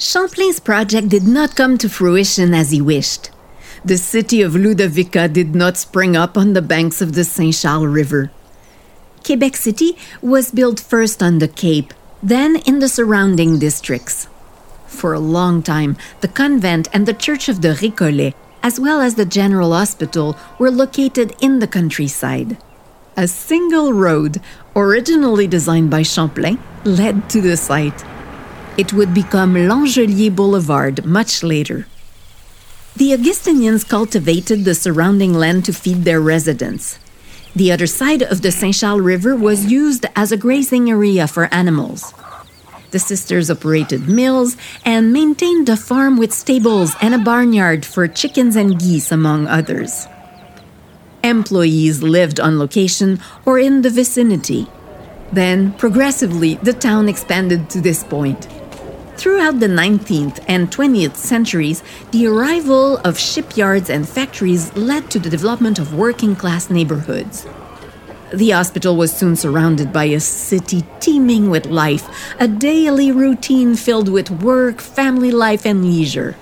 Champlain's project did not come to fruition as he wished. The city of Ludovica did not spring up on the banks of the Saint Charles River. Quebec City was built first on the Cape, then in the surrounding districts. For a long time, the convent and the Church of the Récollets, as well as the General Hospital, were located in the countryside. A single road, originally designed by Champlain, led to the site. It would become Langelier Boulevard much later. The Augustinians cultivated the surrounding land to feed their residents. The other side of the Saint Charles River was used as a grazing area for animals. The sisters operated mills and maintained a farm with stables and a barnyard for chickens and geese, among others. Employees lived on location or in the vicinity. Then, progressively, the town expanded to this point. Throughout the 19th and 20th centuries, the arrival of shipyards and factories led to the development of working class neighborhoods. The hospital was soon surrounded by a city teeming with life, a daily routine filled with work, family life, and leisure.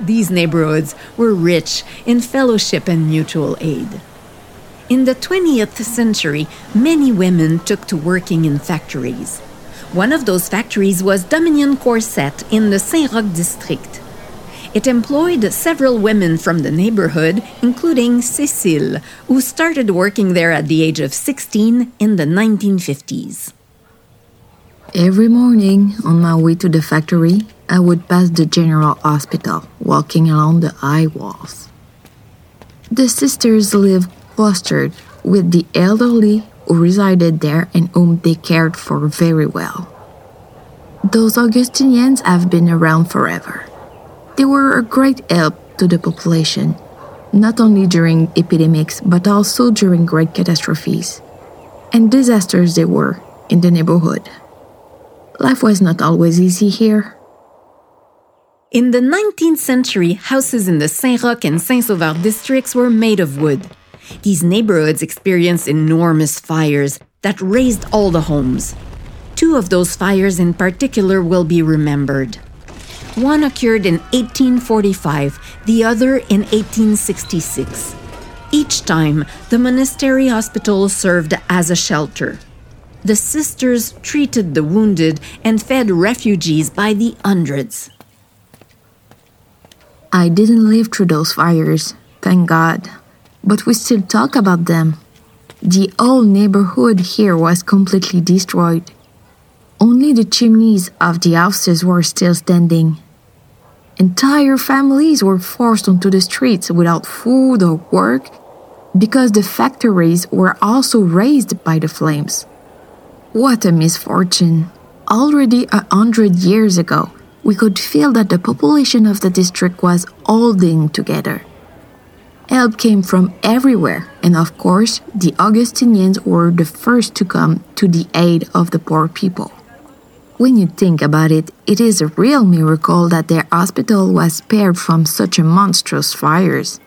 These neighborhoods were rich in fellowship and mutual aid. In the 20th century, many women took to working in factories. One of those factories was Dominion Corset in the Saint Roch district. It employed several women from the neighborhood, including Cécile, who started working there at the age of 16 in the 1950s. Every morning on my way to the factory, I would pass the general hospital, walking along the high walls. The sisters lived clustered with the elderly who resided there and whom they cared for very well. Those Augustinians have been around forever. They were a great help to the population, not only during epidemics but also during great catastrophes. And disasters they were in the neighborhood. Life was not always easy here. In the 19th century, houses in the Saint Roch and Saint Sauveur districts were made of wood. These neighborhoods experienced enormous fires that razed all the homes. Two of those fires in particular will be remembered. One occurred in 1845, the other in 1866. Each time, the monastery hospital served as a shelter. The sisters treated the wounded and fed refugees by the hundreds. I didn't live through those fires, thank God but we still talk about them. The whole neighborhood here was completely destroyed. Only the chimneys of the houses were still standing. Entire families were forced onto the streets without food or work because the factories were also razed by the flames. What a misfortune! Already a hundred years ago, we could feel that the population of the district was holding together. Help came from everywhere, and of course, the Augustinians were the first to come to the aid of the poor people. When you think about it, it is a real miracle that their hospital was spared from such a monstrous fires.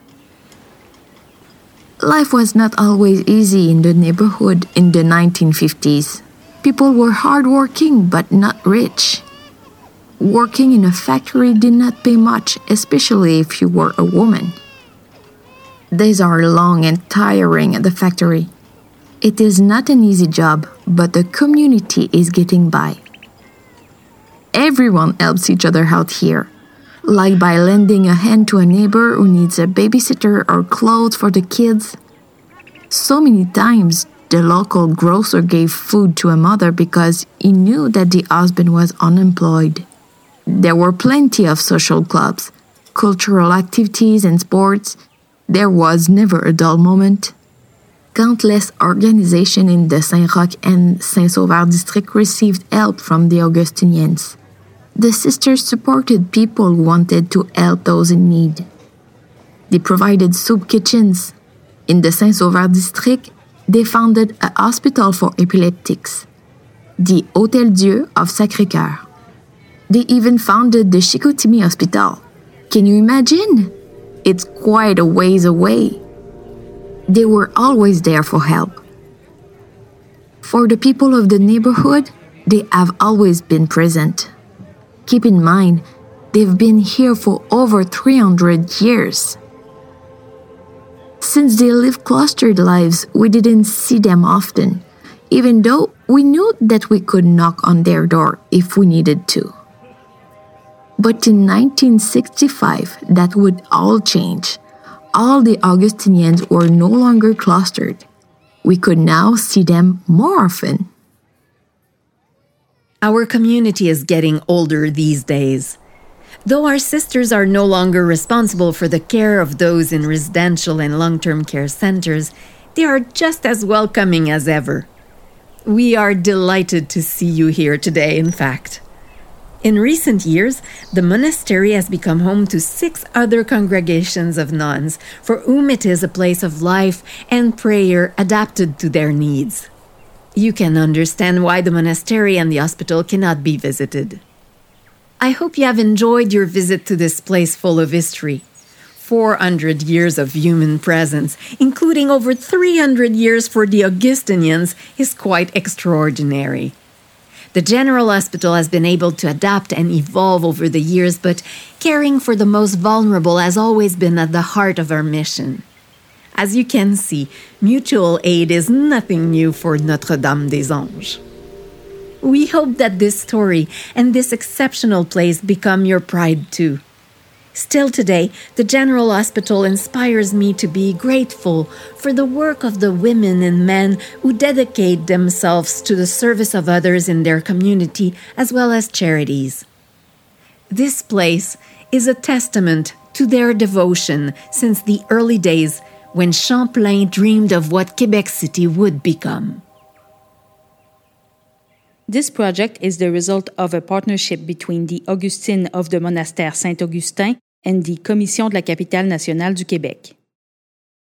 Life was not always easy in the neighborhood in the 1950s. People were hardworking but not rich. Working in a factory did not pay much, especially if you were a woman. Days are long and tiring at the factory. It is not an easy job, but the community is getting by. Everyone helps each other out here, like by lending a hand to a neighbor who needs a babysitter or clothes for the kids. So many times, the local grocer gave food to a mother because he knew that the husband was unemployed. There were plenty of social clubs, cultural activities, and sports there was never a dull moment. Countless organizations in the Saint Roch and Saint Sauveur district received help from the Augustinians. The sisters supported people who wanted to help those in need. They provided soup kitchens. In the Saint Sauveur district, they founded a hospital for epileptics, the Hôtel Dieu of Sacré Cœur. They even founded the Chicoutimi Hospital. Can you imagine? It's quite a ways away. They were always there for help. For the people of the neighborhood, they have always been present. Keep in mind, they've been here for over 300 years. Since they lived clustered lives, we didn't see them often, even though we knew that we could knock on their door if we needed to. But in 1965, that would all change. All the Augustinians were no longer clustered. We could now see them more often. Our community is getting older these days. Though our sisters are no longer responsible for the care of those in residential and long term care centers, they are just as welcoming as ever. We are delighted to see you here today, in fact. In recent years, the monastery has become home to six other congregations of nuns for whom it is a place of life and prayer adapted to their needs. You can understand why the monastery and the hospital cannot be visited. I hope you have enjoyed your visit to this place full of history. 400 years of human presence, including over 300 years for the Augustinians, is quite extraordinary. The General Hospital has been able to adapt and evolve over the years, but caring for the most vulnerable has always been at the heart of our mission. As you can see, mutual aid is nothing new for Notre Dame des Anges. We hope that this story and this exceptional place become your pride too. Still today, the General Hospital inspires me to be grateful for the work of the women and men who dedicate themselves to the service of others in their community as well as charities. This place is a testament to their devotion since the early days when Champlain dreamed of what Quebec City would become. This project is the result of a partnership between the Augustine of the Monastère Saint-Augustin and the Commission de la capitale nationale du Québec.